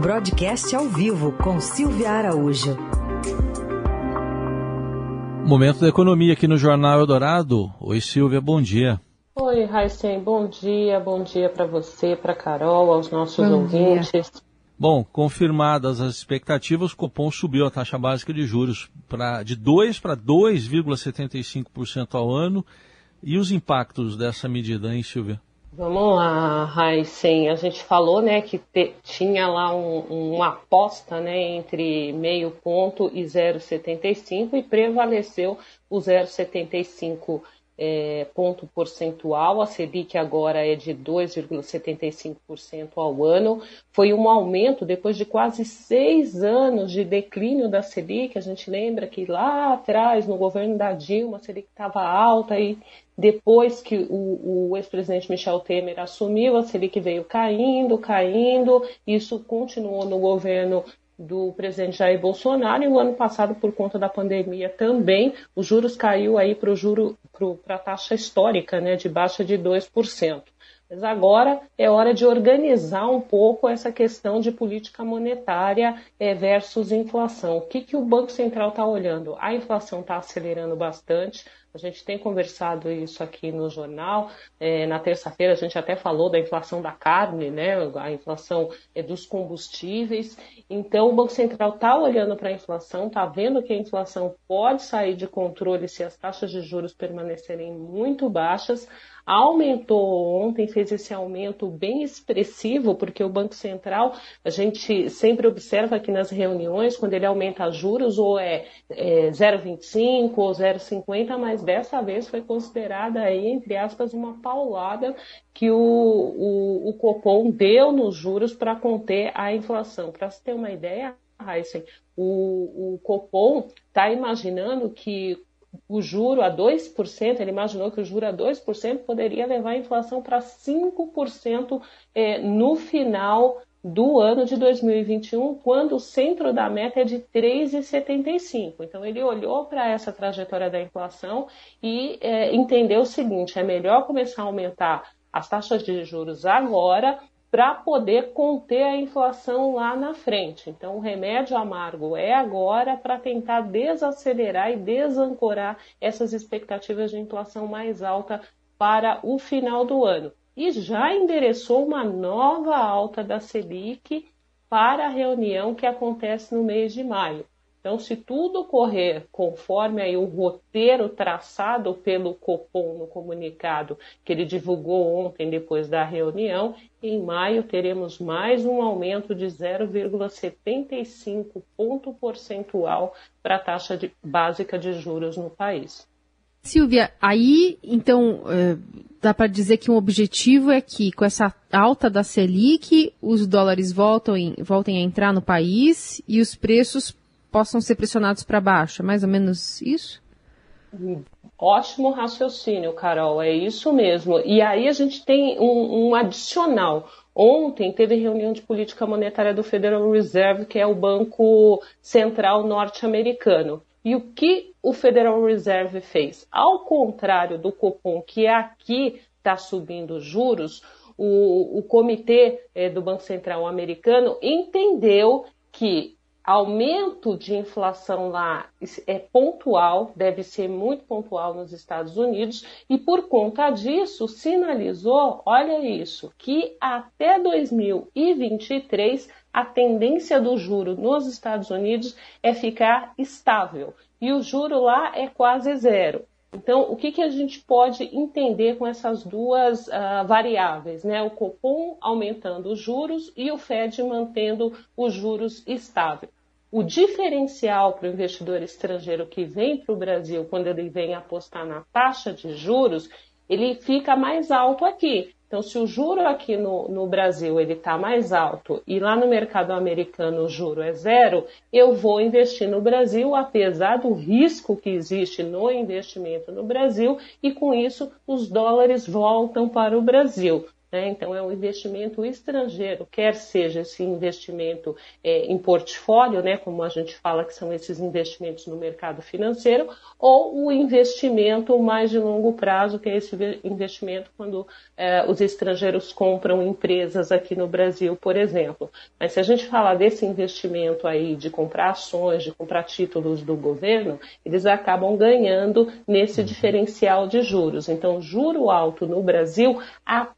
Broadcast ao vivo com Silvia Araújo. Momento da economia aqui no Jornal Eldorado. Oi, Silvia, bom dia. Oi, Raíssen, bom dia, bom dia para você, para Carol, aos nossos bom ouvintes. Dia. Bom, confirmadas as expectativas, o Copom subiu a taxa básica de juros pra, de 2 para 2,75% ao ano. E os impactos dessa medida, hein, Silvia? Vamos lá, Raíssen. A gente falou né, que te, tinha lá um, uma aposta né, entre meio ponto e 0,75 e prevaleceu o 0,75 é, ponto percentual, a Selic agora é de 2,75% ao ano. Foi um aumento depois de quase seis anos de declínio da Selic. A gente lembra que lá atrás, no governo da Dilma, a Selic estava alta e depois que o, o ex-presidente Michel Temer assumiu, a Selic veio caindo, caindo. Isso continuou no governo do presidente Jair Bolsonaro e o ano passado, por conta da pandemia também, os juros caiu aí para a taxa histórica, né, de baixa de 2%. Mas agora é hora de organizar um pouco essa questão de política monetária é, versus inflação. O que, que o Banco Central está olhando? A inflação está acelerando bastante, a gente tem conversado isso aqui no jornal. É, na terça-feira a gente até falou da inflação da carne, né? A inflação é dos combustíveis. Então o Banco Central está olhando para a inflação, está vendo que a inflação pode sair de controle se as taxas de juros permanecerem muito baixas aumentou ontem, fez esse aumento bem expressivo, porque o Banco Central, a gente sempre observa aqui nas reuniões, quando ele aumenta juros, ou é, é 0,25 ou 0,50, mas dessa vez foi considerada aí, entre aspas, uma paulada que o, o, o Copom deu nos juros para conter a inflação. Para se ter uma ideia, Heisen, o, o Copom está imaginando que o juro a 2%, ele imaginou que o juro a 2% poderia levar a inflação para 5% é, no final do ano de 2021, quando o centro da meta é de 3,75. Então, ele olhou para essa trajetória da inflação e é, entendeu o seguinte: é melhor começar a aumentar as taxas de juros agora para poder conter a inflação lá na frente. Então, o remédio amargo é agora para tentar desacelerar e desancorar essas expectativas de inflação mais alta para o final do ano. E já endereçou uma nova alta da Selic para a reunião que acontece no mês de maio. Então, se tudo correr conforme aí o roteiro traçado pelo Copom no comunicado que ele divulgou ontem depois da reunião, em maio teremos mais um aumento de 0,75 ponto percentual para a taxa de, básica de juros no país. Silvia, aí então é, dá para dizer que um objetivo é que com essa alta da Selic os dólares voltam em, voltem a entrar no país e os preços possam ser pressionados para baixo. É mais ou menos isso? Ótimo raciocínio, Carol, é isso mesmo. E aí a gente tem um, um adicional. Ontem teve reunião de política monetária do Federal Reserve, que é o Banco Central norte-americano. E o que o Federal Reserve fez? Ao contrário do Copom, que aqui está subindo juros, o, o comitê é, do Banco Central americano entendeu que aumento de inflação lá é pontual, deve ser muito pontual nos Estados Unidos, e por conta disso sinalizou, olha isso, que até 2023 a tendência do juro nos Estados Unidos é ficar estável e o juro lá é quase zero. Então, o que, que a gente pode entender com essas duas uh, variáveis? Né? O Copom aumentando os juros e o Fed mantendo os juros estáveis. O diferencial para o investidor estrangeiro que vem para o Brasil, quando ele vem apostar na taxa de juros, ele fica mais alto aqui. Então, se o juro aqui no, no Brasil ele está mais alto e lá no mercado americano o juro é zero, eu vou investir no Brasil, apesar do risco que existe no investimento no Brasil, e com isso os dólares voltam para o Brasil. Né? Então, é um investimento estrangeiro, quer seja esse investimento é, em portfólio, né, como a gente fala que são esses investimentos no mercado financeiro, ou o investimento mais de longo prazo, que é esse investimento quando é, os estrangeiros compram empresas aqui no Brasil, por exemplo. Mas se a gente falar desse investimento aí de comprar ações, de comprar títulos do governo, eles acabam ganhando nesse uhum. diferencial de juros. Então, juro alto no Brasil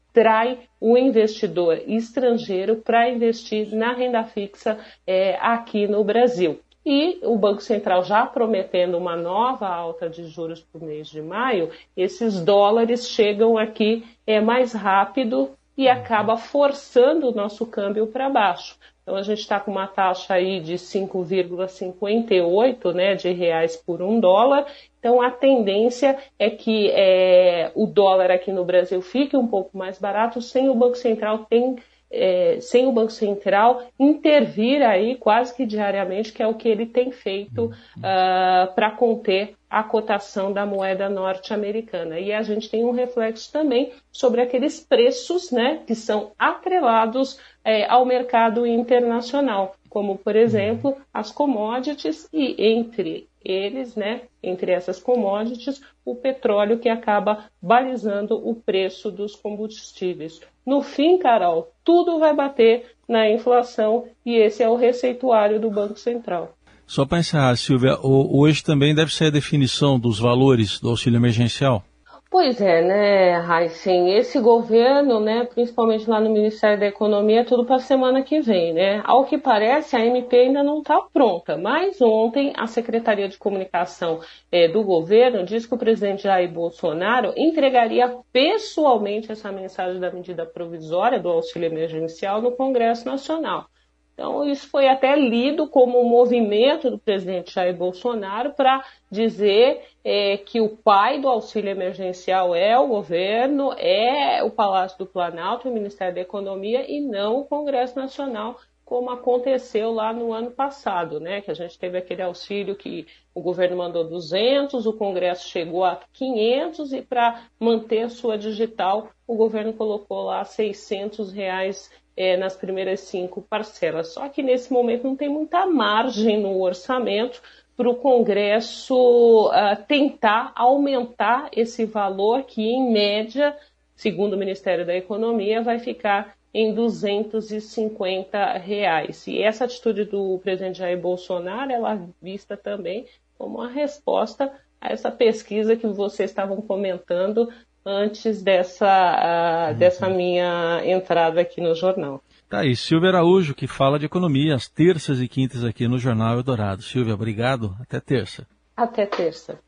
atrai o investidor estrangeiro para investir na renda fixa é, aqui no Brasil. E o Banco Central já prometendo uma nova alta de juros para o mês de maio, esses dólares chegam aqui é, mais rápido e acaba forçando o nosso câmbio para baixo. Então a gente está com uma taxa aí de 5,58 né, de reais por um dólar. Então a tendência é que é, o dólar aqui no Brasil fique um pouco mais barato sem o Banco Central tem, é, sem o Banco Central intervir aí quase que diariamente, que é o que ele tem feito uh, ah, para conter a cotação da moeda norte-americana. E a gente tem um reflexo também sobre aqueles preços né, que são atrelados é, ao mercado internacional, como, por exemplo, as commodities e entre eles, né, entre essas commodities, o petróleo que acaba balizando o preço dos combustíveis. No fim, Carol, tudo vai bater na inflação e esse é o receituário do Banco Central. Só para encerrar, Silvia, hoje também deve ser a definição dos valores do auxílio emergencial? Pois é, né, Heisen? Esse governo, né, principalmente lá no Ministério da Economia, é tudo para a semana que vem, né? Ao que parece, a MP ainda não está pronta, mas ontem a Secretaria de Comunicação é, do governo disse que o presidente Jair Bolsonaro entregaria pessoalmente essa mensagem da medida provisória do auxílio emergencial no Congresso Nacional. Então, isso foi até lido como um movimento do presidente Jair Bolsonaro para dizer é, que o pai do auxílio emergencial é o governo, é o Palácio do Planalto, o Ministério da Economia e não o Congresso Nacional, como aconteceu lá no ano passado, né? Que a gente teve aquele auxílio que o governo mandou 200, o Congresso chegou a 500 e para manter sua digital o governo colocou lá 600 reais é, nas primeiras cinco parcelas. Só que nesse momento não tem muita margem no orçamento para o Congresso uh, tentar aumentar esse valor que, em média, segundo o Ministério da Economia, vai ficar em 250 reais. E essa atitude do presidente Jair Bolsonaro, ela é vista também como uma resposta a essa pesquisa que vocês estavam comentando antes dessa, uh, dessa minha entrada aqui no jornal. Tá aí, Silvia Araújo, que fala de economia às terças e quintas aqui no Jornal Eldorado. Silvia, obrigado. Até terça. Até terça.